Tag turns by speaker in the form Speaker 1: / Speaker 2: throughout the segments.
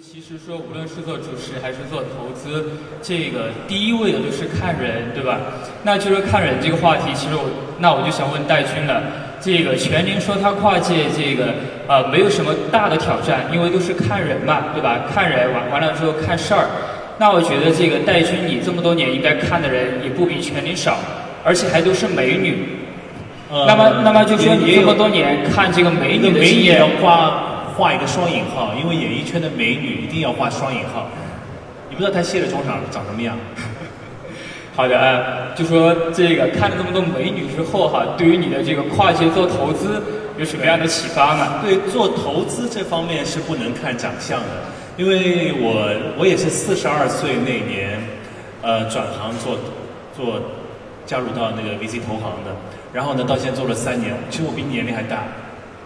Speaker 1: 其实说，无论是做主持还是做投资，这个第一位的就是看人，对吧？那就是看人这个话题，其实我那我就想问戴军了。这个全宁说他跨界这个呃没有什么大的挑战，因为都是看人嘛，对吧？看人完完了之后看事儿。那我觉得这个戴军你这么多年应该看的人也不比全宁少，而且还都是美女。
Speaker 2: 呃
Speaker 1: 那么那么就说你这么多年看这个美女的经验
Speaker 2: 美女要，画画一个双引号，因为演艺圈的美女一定要画双引号。你不知道她卸了妆长长什么样？
Speaker 1: 好的，呃，就说这个看了这么多美女之后哈，对于你的这个跨界做投资有什么样的启发呢？
Speaker 2: 对，做投资这方面是不能看长相的，因为我我也是四十二岁那年，呃，转行做做加入到那个 VC 投行的，然后呢，到现在做了三年，其实我比你年龄还大，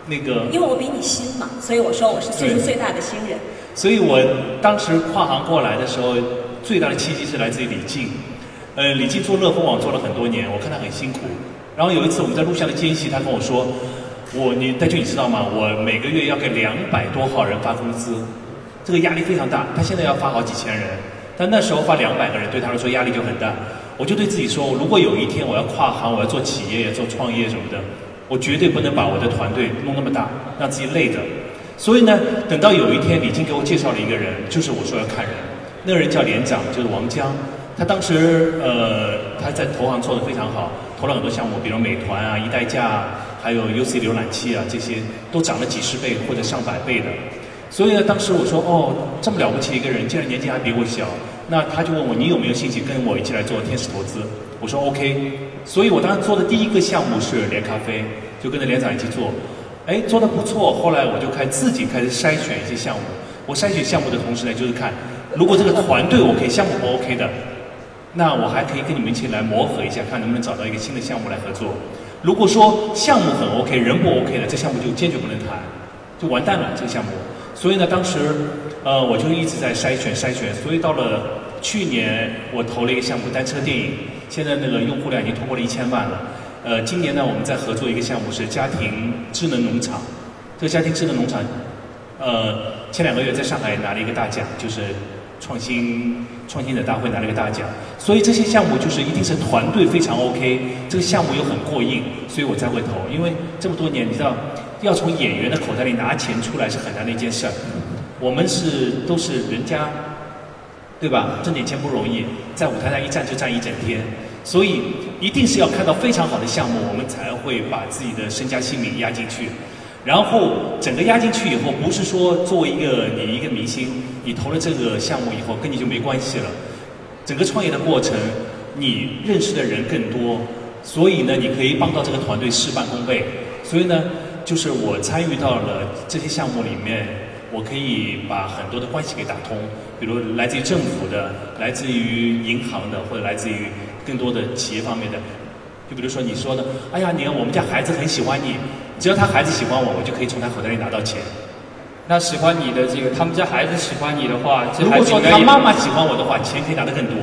Speaker 2: 那个
Speaker 3: 因为我比你新嘛，所以我说我是岁数最大的新人。
Speaker 2: 所以我当时跨行过来的时候，最大的契机是来自于李静。呃，李静做乐蜂网做了很多年，我看她很辛苦。然后有一次我们在录像的间隙，她跟我说：“我你戴军你知道吗？我每个月要给两百多号人发工资，这个压力非常大。他现在要发好几千人，但那时候发两百个人对他来说压力就很大。我就对自己说，如果有一天我要跨行，我要做企业、做创业什么的，我绝对不能把我的团队弄那么大，让自己累着。所以呢，等到有一天李静给我介绍了一个人，就是我说要看人，那个人叫连长，就是王江。他当时呃他在投行做得非常好，投了很多项目，比如美团啊、一代驾，还有 UC 浏览器啊，这些都涨了几十倍或者上百倍的。所以呢，当时我说哦，这么了不起一个人，竟然年纪还比我小，那他就问我你有没有兴趣跟我一起来做天使投资？我说 OK。所以我当时做的第一个项目是连咖啡，就跟着连长一起做，哎，做的不错。后来我就开自己开始筛选一些项目。我筛选项目的同时呢，就是看如果这个团队 OK，项目不 OK 的，那我还可以跟你们一起来磨合一下，看能不能找到一个新的项目来合作。如果说项目很 OK，人不 OK 的，这项目就坚决不能谈，就完蛋了这个项目。所以呢，当时呃我就一直在筛选筛选，所以到了去年我投了一个项目单车电影，现在那个用户量已经突破了一千万了。呃，今年呢我们在合作一个项目是家庭智能农场，这个家庭智能农场呃，前两个月在上海拿了一个大奖，就是创新创新者大会拿了一个大奖。所以这些项目就是一定是团队非常 OK，这个项目又很过硬，所以我才会投。因为这么多年，你知道，要从演员的口袋里拿钱出来是很难的一件事儿。我们是都是人家，对吧？挣点钱不容易，在舞台上一站就站一整天，所以一定是要看到非常好的项目，我们才会把自己的身家性命压进去。然后整个压进去以后，不是说作为一个你一个明星，你投了这个项目以后跟你就没关系了。整个创业的过程，你认识的人更多，所以呢，你可以帮到这个团队事半功倍。所以呢，就是我参与到了这些项目里面，我可以把很多的关系给打通，比如来自于政府的，来自于银行的，或者来自于更多的企业方面的。就比如说你说的，哎呀，你看我们家孩子很喜欢你，只要他孩子喜欢我，我就可以从他口袋里拿到钱。
Speaker 1: 那喜欢你的这个，他们家孩子喜欢你的话，这
Speaker 2: 如果说他妈妈喜欢我的话，钱可以拿得更多。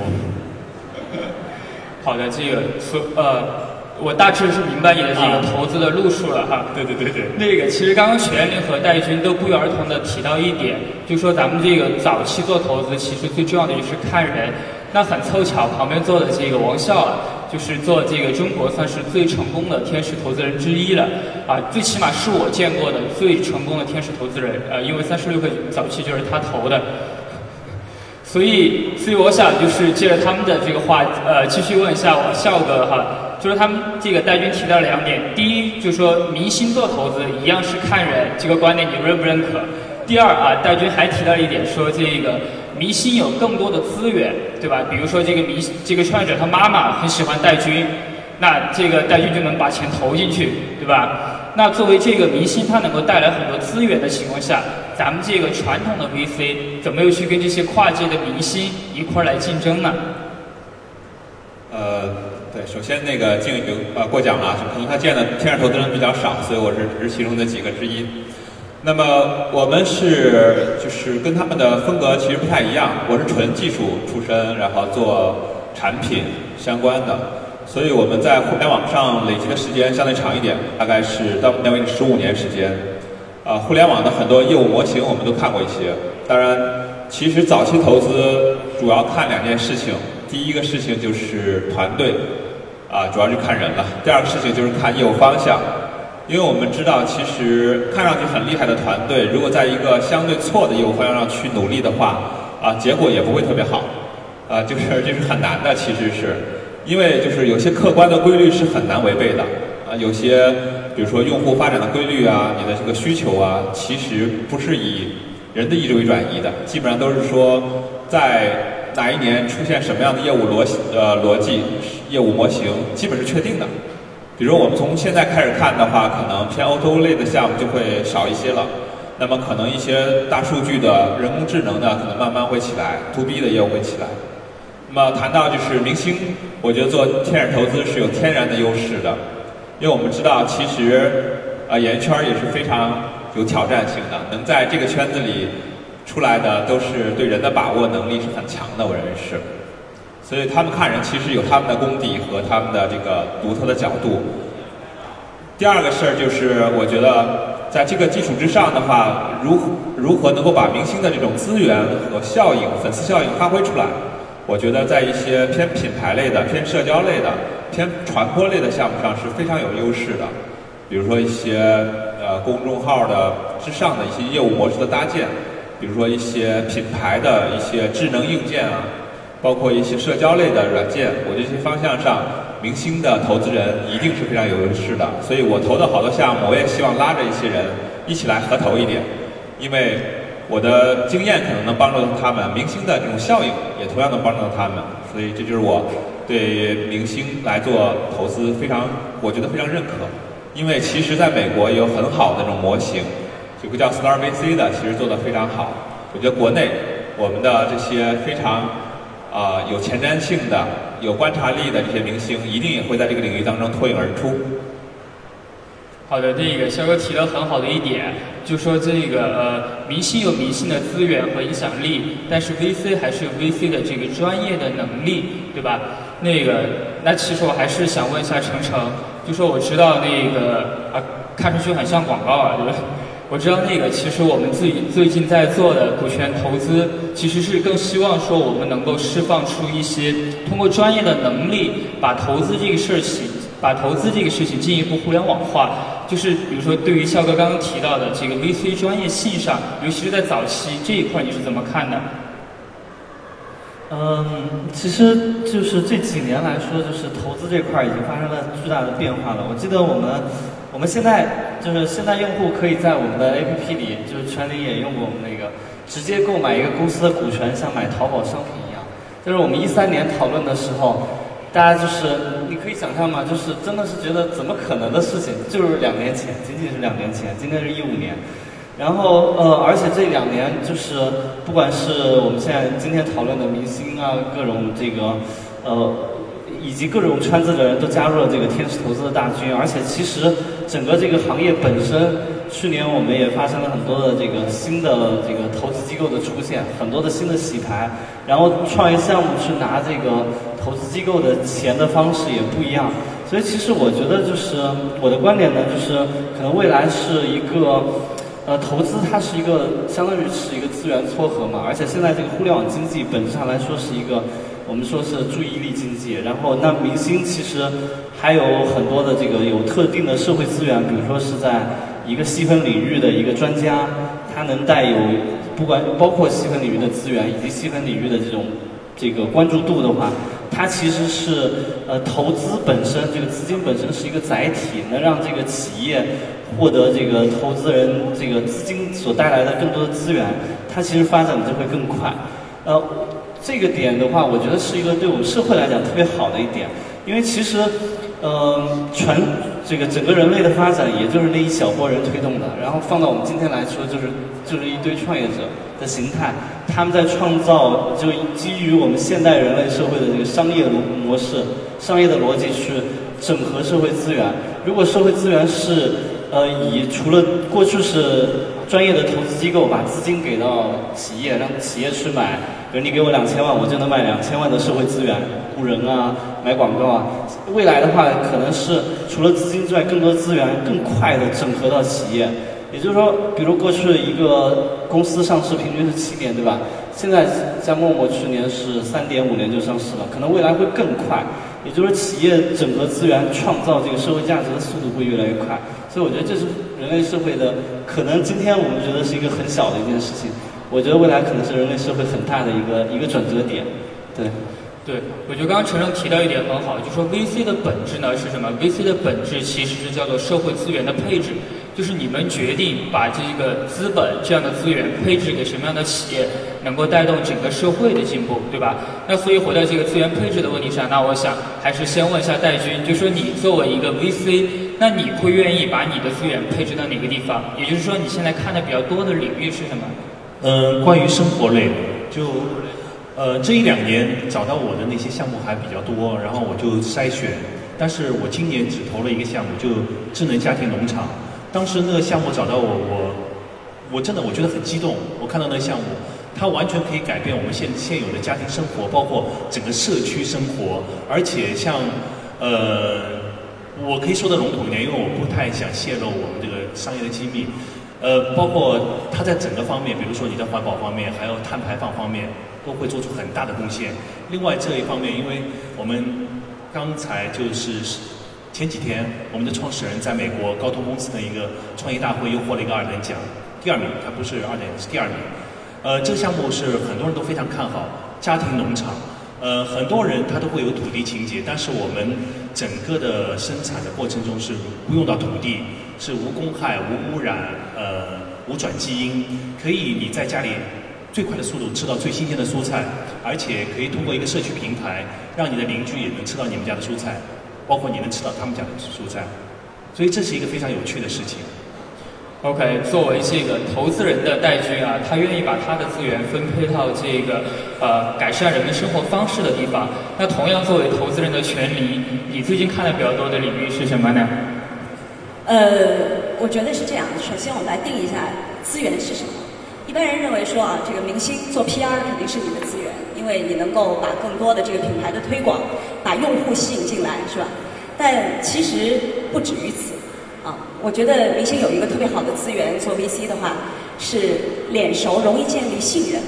Speaker 1: 好的，这个说呃，我大致是明白你的这个
Speaker 2: 啊
Speaker 1: 投资的路数了哈。
Speaker 2: 对对对对。
Speaker 1: 那个，其实刚刚玄灵和戴军都不约而同的提到一点，就说咱们这个早期做投资，其实最重要的就是看人。那很凑巧，旁边坐的这个王笑啊，就是做这个中国算是最成功的天使投资人之一了啊，最起码是我见过的最成功的天使投资人。呃，因为三十六氪早期就是他投的。所以，所以我想就是借着他们的这个话，呃，继续问一下王笑哥哈，就是他们这个戴军提到两点，第一就是说明星做投资一样是看人，这个观点你认不认可？第二啊，戴军还提到一点说这个明星有更多的资源，对吧？比如说这个明这个创业者他妈妈很喜欢戴军，那这个戴军就能把钱投进去，对吧？那作为这个明星，他能够带来很多资源的情况下，咱们这个传统的 VC 怎么又去跟这些跨界的明星一块儿来竞争呢？
Speaker 4: 呃，对，首先那个静宇呃过奖了，可能他见的天使投资人比较少，所以我是只是其中的几个之一。那么我们是就是跟他们的风格其实不太一样，我是纯技术出身，然后做产品相关的，所以我们在互联网上累积的时间相对长一点，大概是到目前为止十五年时间。啊，互联网的很多业务模型我们都看过一些，当然，其实早期投资主要看两件事情，第一个事情就是团队，啊，主要是看人了；第二个事情就是看业务方向，因为我们知道，其实看上去很厉害的团队，如果在一个相对错的业务方向上去努力的话，啊，结果也不会特别好，啊，就是这是很难的，其实是，因为就是有些客观的规律是很难违背的，啊，有些比如说用户发展的规律啊，你的这个需求啊，其实不是以人的意志为转移的，基本上都是说，在哪一年出现什么样的业务逻呃逻辑、业务模型，基本是确定的。比如我们从现在开始看的话，可能偏欧洲类的项目就会少一些了。那么可能一些大数据的、人工智能的，可能慢慢会起来，To B 的业务会起来。那么谈到就是明星，我觉得做天使投资是有天然的优势的，因为我们知道其实啊演艺圈也是非常。有挑战性的，能在这个圈子里出来的，都是对人的把握能力是很强的，我认为是。所以他们看人其实有他们的功底和他们的这个独特的角度。第二个事儿就是，我觉得在这个基础之上的话，如如何能够把明星的这种资源和效应、粉丝效应发挥出来？我觉得在一些偏品牌类的、偏社交类的、偏传播类的项目上是非常有优势的。比如说一些呃公众号的之上的一些业务模式的搭建，比如说一些品牌的一些智能硬件啊，包括一些社交类的软件，我觉得这些方向上，明星的投资人一定是非常有优势的。所以我投的好多项目，我也希望拉着一些人一起来合投一点，因为我的经验可能能帮助到他们，明星的这种效应也同样能帮助到他们。所以这就是我对明星来做投资非常，我觉得非常认可。因为其实在美国有很好的那种模型，有个叫 Star VC 的，其实做的非常好。我觉得国内我们的这些非常啊有前瞻性的、有观察力的这些明星，一定也会在这个领域当中脱颖而出。
Speaker 1: 好的，这个肖哥提了很好的一点，就说这个呃明星有明星的资源和影响力，但是 VC 还是有 VC 的这个专业的能力，对吧？那个那其实我还是想问一下程程。就说我知道那个啊，看上去很像广告啊，对吧？我知道那个，其实我们自己最近在做的股权投资，其实是更希望说我们能够释放出一些通过专业的能力，把投资这个事情，把投资这个事情进一步互联网化。就是比如说，对于笑哥刚刚提到的这个 VC 专业性上，尤其是在早期这一块，你是怎么看的？
Speaker 5: 嗯，其实就是这几年来说，就是投资这块已经发生了巨大的变化了。我记得我们，我们现在就是现在用户可以在我们的 APP 里，就是圈里也用过我们那个，直接购买一个公司的股权，像买淘宝商品一样。就是我们一三年讨论的时候，大家就是你可以想象吗？就是真的是觉得怎么可能的事情？就是两年前，仅仅是两年前，今天是一五年。然后呃，而且这两年就是不管是我们现在今天讨论的明星啊，各种这个呃，以及各种圈子的人都加入了这个天使投资的大军。而且其实整个这个行业本身，去年我们也发生了很多的这个新的这个投资机构的出现，很多的新的洗牌。然后创业项目去拿这个投资机构的钱的方式也不一样。所以其实我觉得就是我的观点呢，就是可能未来是一个。呃，投资它是一个相当于是一个资源撮合嘛，而且现在这个互联网经济本质上来说是一个，我们说是注意力经济。然后，那明星其实还有很多的这个有特定的社会资源，比如说是在一个细分领域的一个专家，他能带有不管包括细分领域的资源以及细分领域的这种这个关注度的话，它其实是呃投资本身这个资金本身是一个载体，能让这个企业。获得这个投资人这个资金所带来的更多的资源，它其实发展的就会更快。呃，这个点的话，我觉得是一个对我们社会来讲特别好的一点，因为其实，呃，全这个整个人类的发展，也就是那一小波人推动的。然后放到我们今天来说，就是就是一堆创业者的形态，他们在创造就基于我们现代人类社会的这个商业模模式、商业的逻辑去整合社会资源。如果社会资源是呃，以除了过去是专业的投资机构把资金给到企业，让企业去买，比如你给我两千万，我就能买两千万的社会资源，雇人啊，买广告啊。未来的话，可能是除了资金之外，更多资源更快的整合到企业，也就是说，比如过去一个公司上市平均是七年，对吧？现在像陌陌去年是三点五年就上市了，可能未来会更快。也就是，企业整合资源、创造这个社会价值的速度会越来越快。所以我觉得这是人类社会的可能。今天我们觉得是一个很小的一件事情，我觉得未来可能是人类社会很大的一个一个转折点。对。
Speaker 1: 对，我觉得刚刚陈正提到一点很好，就说 VC 的本质呢是什么？VC 的本质其实是叫做社会资源的配置，就是你们决定把这个资本这样的资源配置给什么样的企业，能够带动整个社会的进步，对吧？那所以回到这个资源配置的问题上，那我想还是先问一下戴军，就说你作为一个 VC，那你会愿意把你的资源配置到哪个地方？也就是说，你现在看的比较多的领域是什么？
Speaker 2: 嗯，关于生活类的，就。呃，这一两年找到我的那些项目还比较多，然后我就筛选。但是我今年只投了一个项目，就智能家庭农场。当时那个项目找到我，我我真的我觉得很激动。我看到那个项目，它完全可以改变我们现现有的家庭生活，包括整个社区生活。而且像呃，我可以说的笼统一点，因为我不太想泄露我们这个商业的机密。呃，包括它在整个方面，比如说你的环保方面，还有碳排放方面。都会做出很大的贡献。另外这一方面，因为我们刚才就是前几天，我们的创始人在美国高通公司的一个创业大会又获了一个二等奖，第二名，他不是二等，是第二名。呃，这个项目是很多人都非常看好，家庭农场。呃，很多人他都会有土地情节，但是我们整个的生产的过程中是不用到土地，是无公害、无污染、呃无转基因，可以你在家里。最快的速度吃到最新鲜的蔬菜，而且可以通过一个社区平台，让你的邻居也能吃到你们家的蔬菜，包括你能吃到他们家的蔬菜，所以这是一个非常有趣的事情。
Speaker 1: OK，作为这个投资人的戴军啊，他愿意把他的资源分配到这个呃改善人们生活方式的地方。那同样作为投资人的权利，你最近看的比较多的领域是什么呢？
Speaker 3: 呃，我觉得是这样。首先，我们来定一下资源是什么。一般人认为说啊，这个明星做 PR 肯定是你的资源，因为你能够把更多的这个品牌的推广，把用户吸引进来，是吧？但其实不止于此，啊，我觉得明星有一个特别好的资源，做 VC 的话是脸熟，容易建立信任。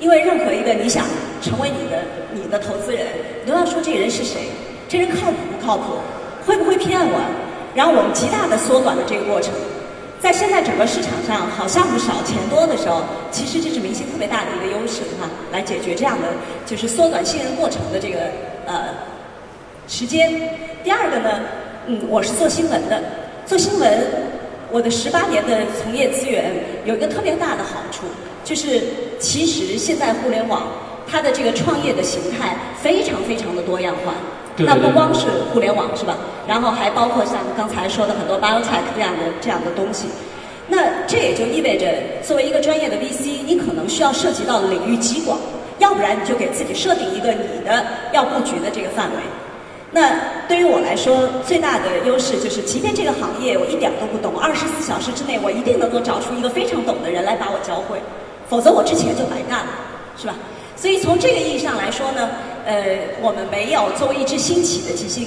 Speaker 3: 因为任何一个你想成为你的你的投资人，你都要说这个人是谁，这人靠谱不靠谱，会不会骗我？然后我们极大的缩短了这个过程。在现在整个市场上，好项目少钱多的时候，其实这是明星特别大的一个优势哈，来解决这样的就是缩短信任过程的这个呃时间。第二个呢，嗯，我是做新闻的，做新闻，我的十八年的从业资源有一个特别大的好处，就是其实现在互联网它的这个创业的形态非常非常的多样化。那不光是互联网是吧？然后还包括像刚才说的很多 biotech 这样的这样的东西。那这也就意味着，作为一个专业的 VC，你可能需要涉及到的领域极广，要不然你就给自己设定一个你的要布局的这个范围。那对于我来说，最大的优势就是，即便这个行业我一点都不懂，二十四小时之内我一定能够找出一个非常懂的人来把我教会，否则我之前就白干了，是吧？所以从这个意义上来说呢。呃，我们没有作为一只新起的基金，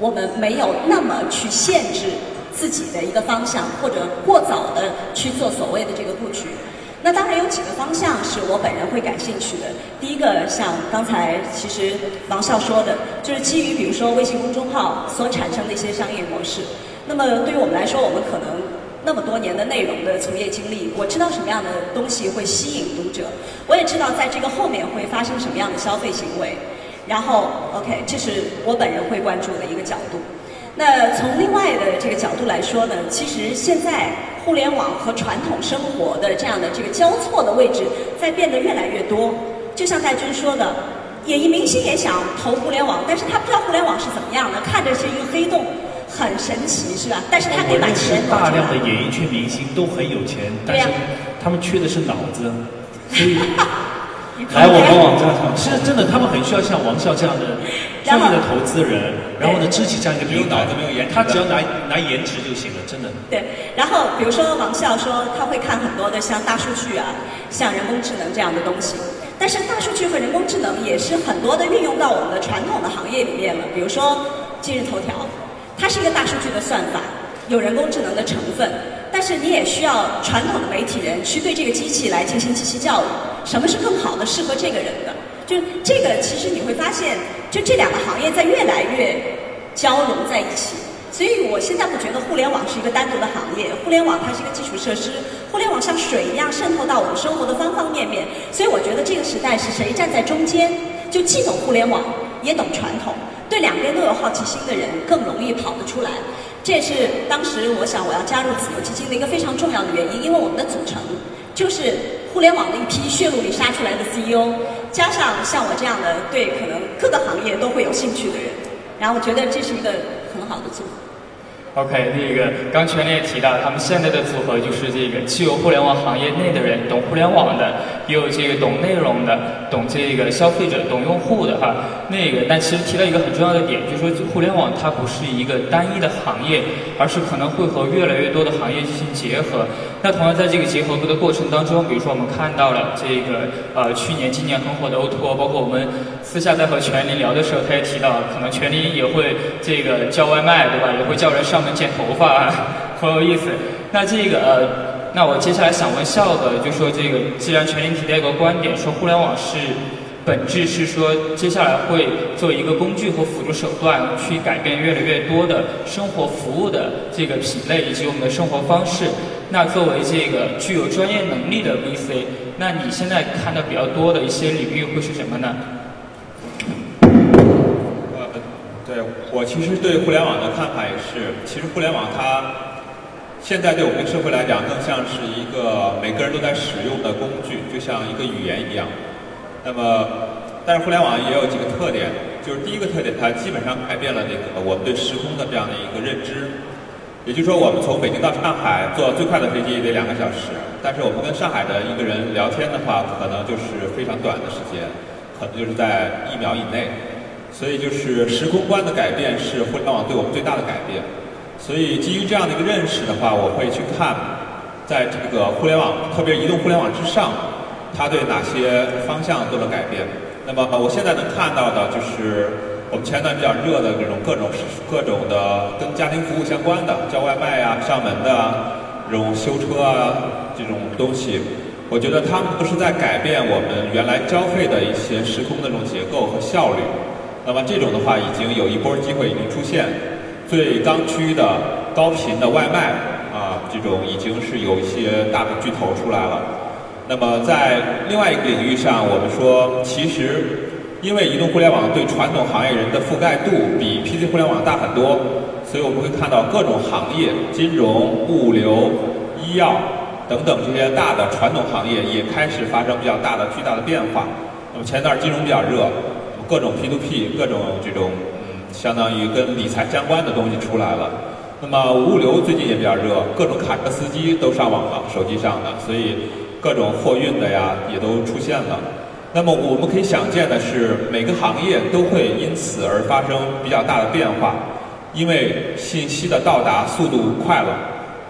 Speaker 3: 我们没有那么去限制自己的一个方向，或者过早的去做所谓的这个布局。那当然有几个方向是我本人会感兴趣的。第一个，像刚才其实王笑说的，就是基于比如说微信公众号所产生的一些商业模式。那么对于我们来说，我们可能。那么多年的内容的从业经历，我知道什么样的东西会吸引读者，我也知道在这个后面会发生什么样的消费行为。然后，OK，这是我本人会关注的一个角度。那从另外的这个角度来说呢，其实现在互联网和传统生活的这样的这个交错的位置在变得越来越多。就像戴军说的，演艺明星也想投互联网，但是他不知道互联网是怎么样的，看着是一个黑洞。很神奇是吧？但是他可以把钱
Speaker 2: 大量的演艺圈明星都很有钱，但是他们缺的是脑子，所以
Speaker 5: 来我们网站上。
Speaker 2: 是真的，他们很需要像王笑这样的专业的投资人，然后呢，支起这样一个平台。
Speaker 4: 没有颜值，
Speaker 2: 他只要拿拿颜值就行了，真的。
Speaker 3: 对，然后比如说王笑说他会看很多的像大数据啊，像人工智能这样的东西，但是大数据和人工智能也是很多的运用到我们的传统的行业里面了，比如说今日头条。它是一个大数据的算法，有人工智能的成分，但但是你也需要传统的媒体人去对这个机器来进行机器教育，什么是更好的适合这个人的？就这个，其实你会发现，就这两个行业在越来越交融在一起。所以我现在不觉得互联网是一个单独的行业，互联网它是一个基础设施，互联网像水一样渗透到我们生活的方方面面。所以我觉得这个时代是谁站在中间，就既懂互联网也懂传统，对两边都有好奇心的人更容易跑得出来。这也是当时我想我要加入子由基金的一个非常重要的原因，因为我们的组成就是互联网的一批血路里杀出来的 CEO，加上像我这样的对可能各个行业都会有兴趣的人，然后我觉得这是一个很好的组合。
Speaker 1: OK，那个刚全也提到，他们现在的组合就是这个既有互联网行业内的人懂互联网的，也有这个懂内容的，懂这个消费者、懂用户的哈。那个，但其实提到一个很重要的点，就是说互联网它不是一个单一的行业，而是可能会和越来越多的行业进行结合。那同样在这个结合的过程当中，比如说我们看到了这个呃去年、今年很火的 O2O，包括我们私下在和全林聊的时候，他也提到，可能全林也会这个叫外卖，对吧？也会叫人上。门剪头发，很有意思。那这个呃，那我接下来想问笑哥，就说这个，既然全林提到一个观点，说互联网是本质是说，接下来会做一个工具和辅助手段，去改变越来越多的生活服务的这个品类以及我们的生活方式。那作为这个具有专业能力的 VC，那你现在看的比较多的一些领域会是什么呢？
Speaker 4: 对我其实对互联网的看法也是，其实互联网它现在对我们社会来讲，更像是一个每个人都在使用的工具，就像一个语言一样。那么，但是互联网也有几个特点，就是第一个特点，它基本上改变了那个我们对时空的这样的一个认知。也就是说，我们从北京到上海坐最快的飞机也得两个小时，但是我们跟上海的一个人聊天的话，可能就是非常短的时间，可能就是在一秒以内。所以就是时空观的改变是互联网对我们最大的改变。所以基于这样的一个认识的话，我会去看，在这个互联网，特别移动互联网之上，它对哪些方向做了改变。那么我现在能看到的就是我们前段比较热的这种各种各种的跟家庭服务相关的，叫外卖啊、上门的这种修车啊这种东西，我觉得他们都是在改变我们原来交费的一些时空的这种结构和效率。那么这种的话，已经有一波机会已经出现。最刚需的高频的外卖啊，这种已经是有一些大的巨头出来了。那么在另外一个领域上，我们说，其实因为移动互联网对传统行业人的覆盖度比 PC 互联网大很多，所以我们会看到各种行业，金融、物流、医药等等这些大的传统行业也开始发生比较大的巨大的变化。那么前段金融比较热。各种 P to P，各种这种嗯，相当于跟理财相关的东西出来了。那么物流最近也比较热，各种卡车司机都上网了，手机上的，所以各种货运的呀也都出现了。那么我们可以想见的是，每个行业都会因此而发生比较大的变化，因为信息的到达速度快了，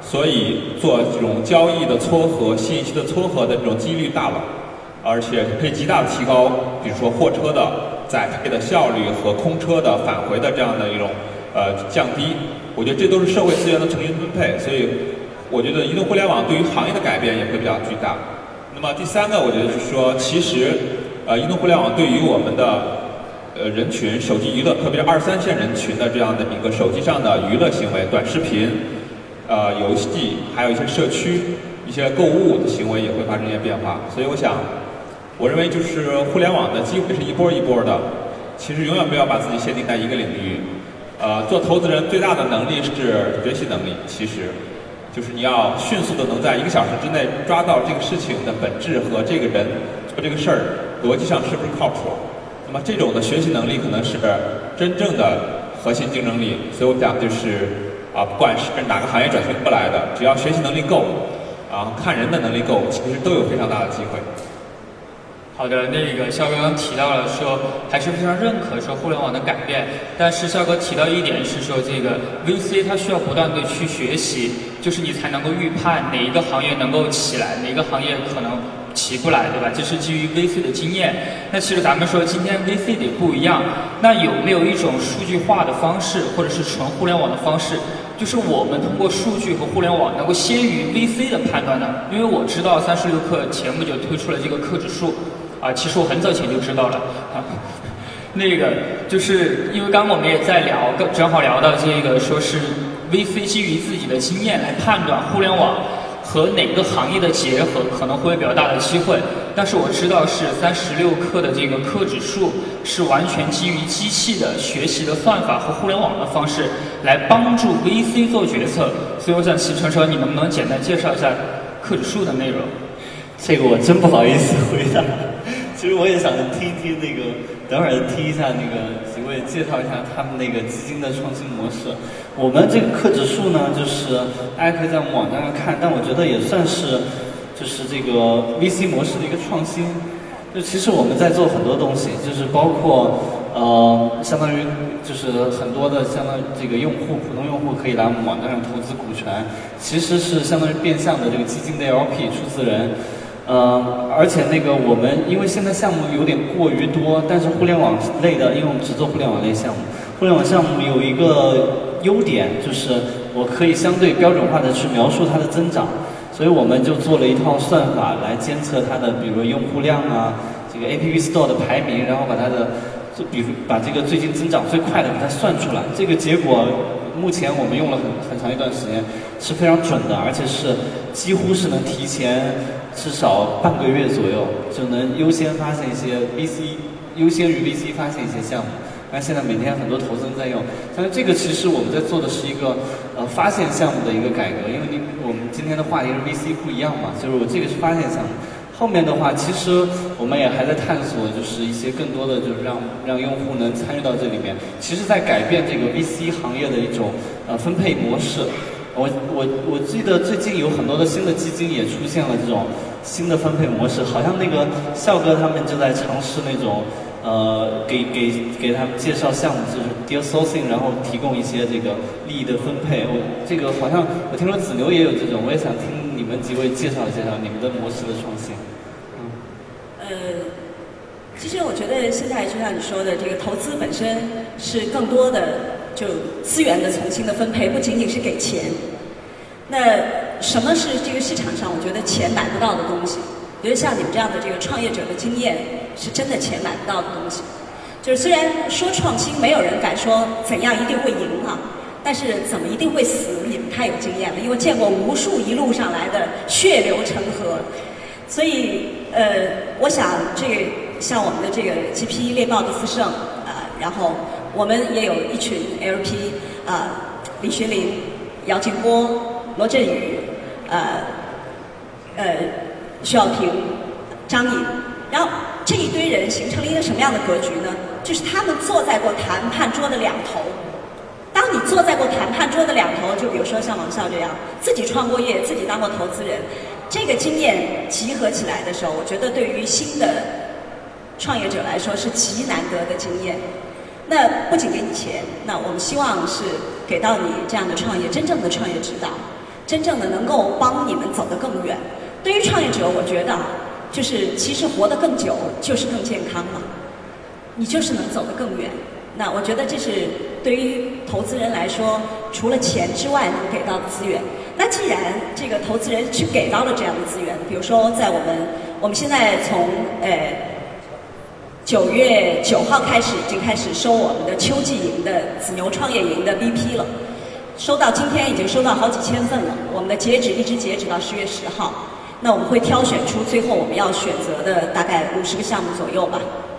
Speaker 4: 所以做这种交易的撮合、信息的撮合的这种几率大了，而且可以极大的提高，比如说货车的。载配的效率和空车的返回的这样的一种呃降低，我觉得这都是社会资源的重新分配，所以我觉得移动互联网对于行业的改变也会比较巨大。那么第三个，我觉得是说，其实呃移动互联网对于我们的呃人群手机娱乐，特别是二三线人群的这样的一个手机上的娱乐行为，短视频、呃游戏，还有一些社区、一些购物的行为也会发生一些变化。所以我想。我认为就是互联网的机会是一波一波的，其实永远不要把自己限定在一个领域。呃，做投资人最大的能力是学习能力，其实就是你要迅速的能在一个小时之内抓到这个事情的本质和这个人做这个事儿逻辑上是不是靠谱。那么这种的学习能力可能是真正的核心竞争力。所以我讲就是啊，不管是哪个行业转型过来的，只要学习能力够，啊，看人的能力够，其实都有非常大的机会。
Speaker 1: 好的，那个肖哥刚提到了说，还是非常认可说互联网的改变。但是肖哥提到一点是说，这个 VC 它需要不断的去学习，就是你才能够预判哪一个行业能够起来，哪个行业可能起不来，对吧？这是基于 VC 的经验。那其实咱们说今天 VC 得不一样，那有没有一种数据化的方式，或者是纯互联网的方式，就是我们通过数据和互联网能够先于 VC 的判断呢。因为我知道三十六氪前不久推出了这个氪指数，啊，其实我很早前就知道了啊。那个就是因为刚刚我们也在聊，正好聊到这个，说是 VC 基于自己的经验来判断互联网和哪个行业的结合可能会有比较大的机会。但是我知道是三十六氪的这个氪指数是完全基于机器的学习的算法和互联网的方式来帮助 VC 做决策。所以我想请陈哲，你能不能简单介绍一下氪指数的内容？
Speaker 5: 这个我真不好意思回答。其实我也想听一听那个，等会儿听一下那个几位介绍一下他们那个基金的创新模式。我们这个氪指数呢，就是大家可以在我们网站上看，但我觉得也算是就是这个 VC 模式的一个创新。就其实我们在做很多东西，就是包括呃，相当于就是很多的相当于这个用户，普通用户可以来我们网站上投资股权，其实是相当于变相的这个基金的 LP 出资人。嗯，而且那个我们因为现在项目有点过于多，但是互联网类的，因为我们只做互联网类项目，互联网项目有一个优点就是我可以相对标准化的去描述它的增长，所以我们就做了一套算法来监测它的，比如用户量啊，这个 App Store 的排名，然后把它的，就比如把这个最近增长最快的给它算出来，这个结果目前我们用了很很长一段时间，是非常准的，而且是几乎是能提前。至少半个月左右就能优先发现一些 VC，优先于 VC 发现一些项目。那现在每天很多投资人在用，但是这个其实我们在做的是一个呃发现项目的一个改革，因为你我们今天的话题是 VC 不一样嘛，就是我这个是发现项目。后面的话，其实我们也还在探索，就是一些更多的就是让让用户能参与到这里面，其实在改变这个 VC 行业的一种呃分配模式。我我我记得最近有很多的新的基金也出现了这种新的分配模式，好像那个笑哥他们就在尝试那种呃给给给他们介绍项目，就是 deal sourcing，然后提供一些这个利益的分配。我这个好像我听说子牛也有这种，我也想听你们几位介绍介绍你们的模式的创新。
Speaker 3: 其实我觉得现在就像你说的，这个投资本身是更多的。就资源的重新的分配，不仅仅是给钱。那什么是这个市场上我觉得钱买不到的东西？我觉得像你们这样的这个创业者的经验，是真的钱买不到的东西。就是虽然说创新，没有人敢说怎样一定会赢哈，但是怎么一定会死，你们太有经验了，因为见过无数一路上来的血流成河。所以呃，我想这像我们的这个 GP 猎豹的富盛啊，然后。我们也有一群 LP 啊，李学林、姚劲波、罗振宇，呃，呃，徐小平、张颖，然后这一堆人形成了一个什么样的格局呢？就是他们坐在过谈判桌的两头。当你坐在过谈判桌的两头，就比如说像王笑这样，自己创过业，自己当过投资人，这个经验集合起来的时候，我觉得对于新的创业者来说是极难得的经验。那不仅给你钱，那我们希望是给到你这样的创业真正的创业指导，真正的能够帮你们走得更远。对于创业者，我觉得就是其实活得更久就是更健康嘛，你就是能走得更远。那我觉得这是对于投资人来说，除了钱之外能给到的资源。那既然这个投资人去给到了这样的资源，比如说在我们我们现在从呃。九月九号开始，已经开始收我们的秋季营的紫牛创业营的 VP 了。收到今天已经收到好几千份了。我们的截止一直截止到十月十号。那我们会挑选出最后我们要选择的大概五十个项目左右吧。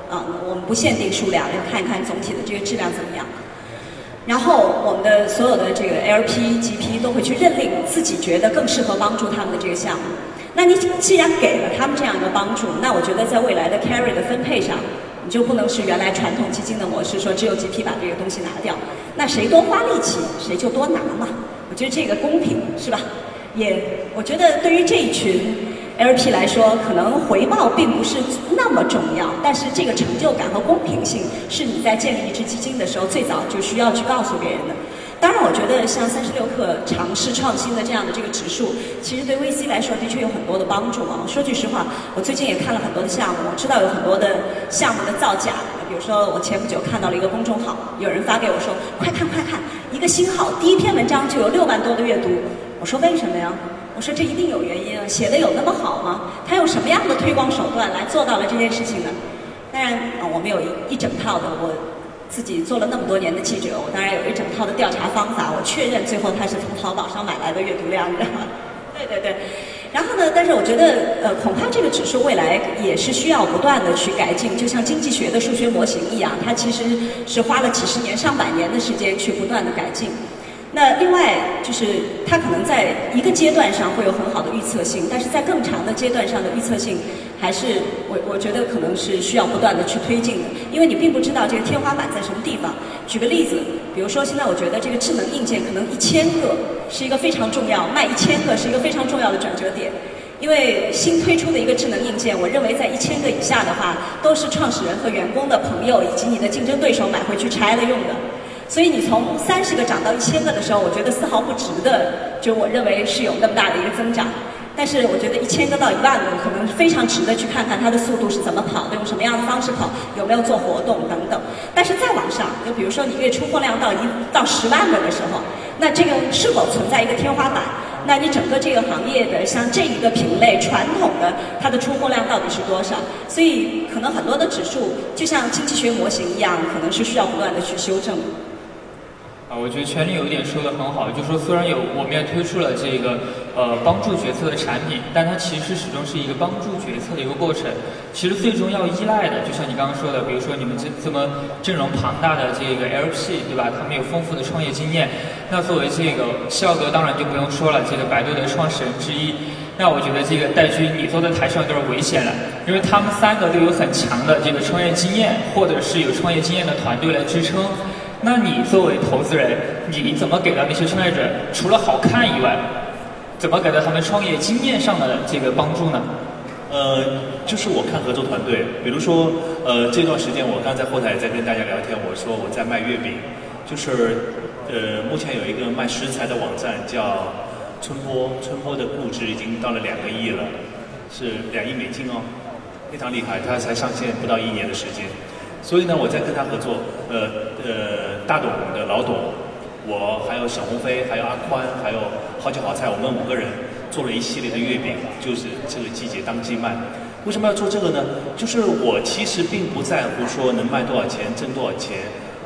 Speaker 3: 啊，我们不限定数量，要看一看总体的这个质量怎么样。然后我们的所有的这个 LP、GP 都会去认领自己觉得更适合帮助他们的这个项目。那你既然给了他们这样一个帮助，那我觉得在未来的 carry 的分配上，你就不能是原来传统基金的模式，说只有 GP 把这个东西拿掉，那谁多花力气谁就多拿嘛。我觉得这个公平是吧？也我觉得对于这一群 LP 来说，可能回报并不是那么重要，但是这个成就感和公平性是你在建立一支基金的时候最早就需要去告诉别人的。当然，我觉得像三十六氪尝试创新的这样的这个指数，其实对 VC 来说的确有很多的帮助啊。说句实话，我最近也看了很多的项目，我知道有很多的项目的造假，比如说我前不久看到了一个公众号，有人发给我说，快看快看，一个新号第一篇文章就有六万多的阅读。我说为什么呀？我说这一定有原因啊，写的有那么好吗？他用什么样的推广手段来做到了这件事情呢？当然啊，我们有一一整套的，我自己做了那么多年的记者，我当然有一整套的调查方法，我确认最后他是从淘宝上买来的阅读量，你知道吗？对对对。然后呢？但是我觉得，呃，恐怕这个指数未来也是需要不断的去改进，就像经济学的数学模型一样，它其实是花了几十年、上百年的时间去不断的改进。那另外就是，它可能在一个阶段上会有很好的预测性，但是在更长的阶段上的预测性，还是我我觉得可能是需要不断的去推进的，因为你并不知道这个天花板在什么地方。举个例子，比如说现在我觉得这个智能硬件可能一千个是一个非常重要，卖一千个是一个非常重要的转折点，因为新推出的一个智能硬件，我认为在一千个以下的话，都是创始人和员工的朋友以及你的竞争对手买回去拆了用的。所以你从三十个涨到一千个的时候，我觉得丝毫不值的，就我认为是有那么大的一个增长。但是我觉得一千个到一万个可能非常值得去看看它的速度是怎么跑的，用什么样的方式跑，有没有做活动等等。但是再往上，就比如说你月出货量到一到十万个的时候，那这个是否存在一个天花板？那你整个这个行业的像这一个品类传统的它的出货量到底是多少？所以可能很多的指数就像经济学模型一样，可能是需要不断的去修正。
Speaker 1: 啊，我觉得权力有一点说的很好，就是说虽然有我们也推出了这个呃帮助决策的产品，但它其实始终是一个帮助决策的一个过程。其实最终要依赖的，就像你刚刚说的，比如说你们这这么阵容庞大的这个 LP，对吧？他们有丰富的创业经验。那作为这个笑哥，当然就不用说了，这个百度的创始人之一。那我觉得这个戴军，你坐在台上都是危险了，因为他们三个都有很强的这个创业经验，或者是有创业经验的团队来支撑。那你作为投资人，你怎么给到那些创业者除了好看以外，怎么给到他们创业经验上的这个帮助呢？
Speaker 2: 呃，就是我看合作团队，比如说，呃，这段时间我刚在后台在跟大家聊天，我说我在卖月饼，就是呃，目前有一个卖食材的网站叫春波，春波的估值已经到了两个亿了，是两亿美金哦，非常厉害，它才上线不到一年的时间。所以呢，我在跟他合作，呃呃，大董的老董，我还有小鸿飞，还有阿宽，还有好酒好菜，我们五个人做了一系列的月饼，就是这个季节当季卖。为什么要做这个呢？就是我其实并不在乎说能卖多少钱，挣多少钱。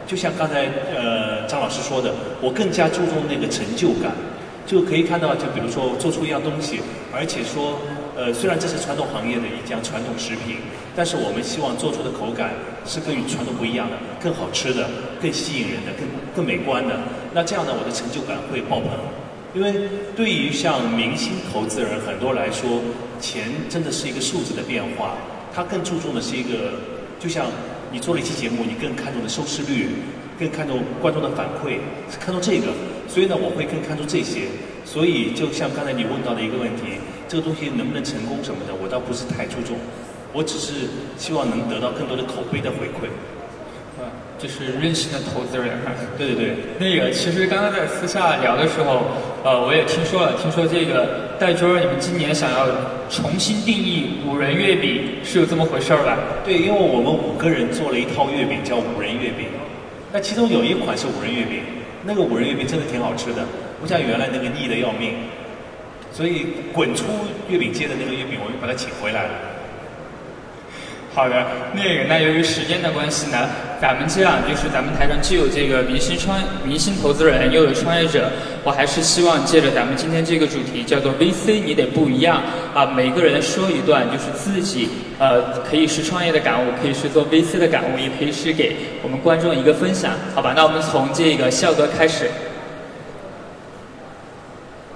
Speaker 2: 就像刚才呃张老师说的，我更加注重那个成就感。就可以看到，就比如说做出一样东西，而且说。呃，虽然这是传统行业的一家传统食品，但是我们希望做出的口感是跟传统不一样的，更好吃的，更吸引人的，更更美观的。那这样呢，我的成就感会爆棚。因为对于像明星投资人很多来说，钱真的是一个数字的变化，他更注重的是一个，就像你做了一期节目，你更看重的收视率，更看重观众的反馈，看重这个。所以呢，我会更看重这些。所以就像刚才你问到的一个问题。这个东西能不能成功什么的，我倒不是太注重，我只是希望能得到更多的口碑的回馈。
Speaker 1: 啊，就是任性的投资人。
Speaker 2: 对对对。
Speaker 1: 那个，其实刚刚在私下聊的时候，呃，我也听说了，听说这个戴军儿，你们今年想要重新定义五仁月饼，是有这么回事儿吧？
Speaker 2: 对，因为我们五个人做了一套月饼，叫五仁月饼。那其中有一款是五仁月饼，那个五仁月饼真的挺好吃的，不像原来那个腻的要命。所以滚出月饼街的那个月饼，我又把它请回来了。
Speaker 1: 好的，那个那由于时间的关系呢，咱们这样就是咱们台上既有这个明星创明星投资人，又有创业者，我还是希望借着咱们今天这个主题叫做 VC，你得不一样啊，每个人说一段就是自己呃可以是创业的感悟，可以是做 VC 的感悟，也可以是给我们观众一个分享，好吧？那我们从这个笑哥开始。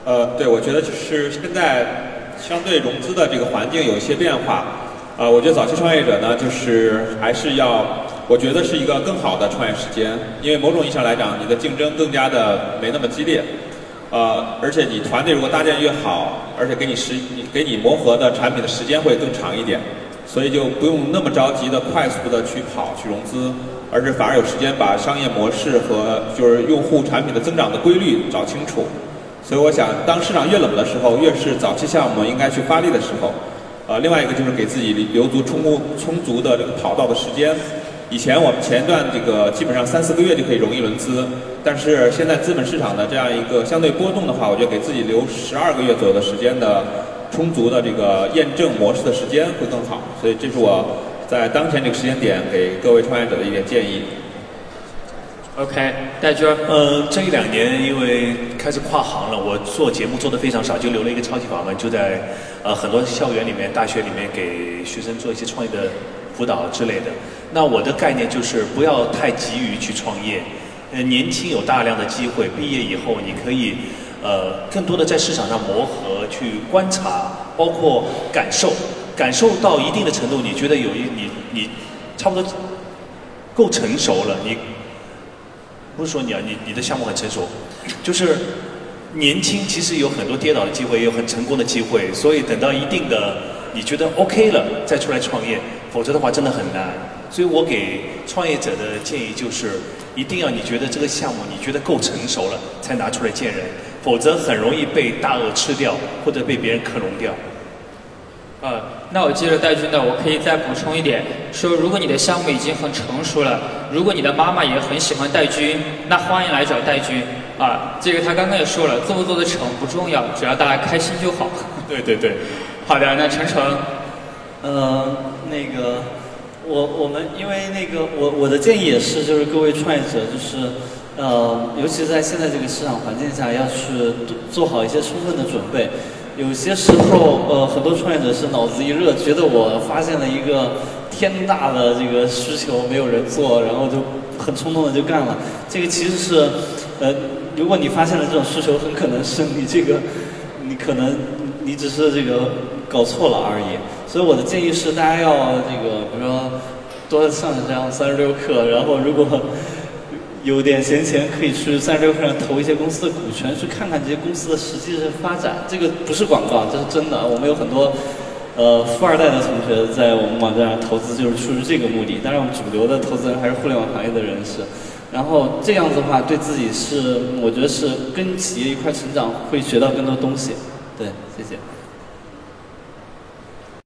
Speaker 4: 呃，对，我觉得就是现在相对融资的这个环境有一些变化。呃，我觉得早期创业者呢，就是还是要，我觉得是一个更好的创业时间，因为某种意义上来讲，你的竞争更加的没那么激烈。呃，而且你团队如果搭建越好，而且给你时给你磨合的产品的时间会更长一点，所以就不用那么着急的快速的去跑去融资，而是反而有时间把商业模式和就是用户产品的增长的规律找清楚。所以我想，当市场越冷的时候，越是早期项目应该去发力的时候。呃，另外一个就是给自己留足充充足的这个跑道的时间。以前我们前一段这个基本上三四个月就可以融一轮资，但是现在资本市场的这样一个相对波动的话，我觉得给自己留十二个月左右的时间的充足的这个验证模式的时间会更好。所以这是我在当前这个时间点给各位创业者的一点建议。
Speaker 1: OK，戴军儿，
Speaker 2: 呃，这一两年因为开始跨行了，我做节目做的非常少，就留了一个超级访问，就在呃很多校园里面、大学里面给学生做一些创业的辅导之类的。那我的概念就是不要太急于去创业，呃，年轻有大量的机会，毕业以后你可以呃更多的在市场上磨合、去观察，包括感受，感受到一定的程度，你觉得有一你你差不多够成熟了，你。不是说你啊，你你的项目很成熟，就是年轻，其实有很多跌倒的机会，也有很成功的机会，所以等到一定的你觉得 OK 了，再出来创业，否则的话真的很难。所以我给创业者的建议就是，一定要你觉得这个项目你觉得够成熟了，才拿出来见人，否则很容易被大鳄吃掉，或者被别人克隆掉。
Speaker 1: 呃，那我接着戴军的，我可以再补充一点，说如果你的项目已经很成熟了，如果你的妈妈也很喜欢戴军，那欢迎来找戴军啊。这个他刚刚也说了，做不做得成不重要，只要大家开心就好。
Speaker 2: 对对对，
Speaker 1: 好的，那程程，
Speaker 5: 呃，那个，我我们因为那个我我的建议也是，就是各位创业者，就是呃，尤其是在现在这个市场环境下，要去做好一些充分的准备。有些时候，呃，很多创业者是脑子一热，觉得我发现了一个天大的这个需求，没有人做，然后就很冲动的就干了。这个其实是，呃，如果你发现了这种需求，很可能是你这个，你可能你只是这个搞错了而已。所以我的建议是，大家要这个，比如说多上这样三十六课，然后如果有点闲钱，可以去三十六课上投一些公司的股权，去看看这些公司的实际的发展。这个不是广告，这是真的。我们有很多呃富二代的同学在我们网站上投资，就是出于这个目的。当然，我们主流的投资人还是互联网行业的人士。然后这样子的话，对自己是我觉得是跟企业一块成长，会学到更多东西。对，谢谢。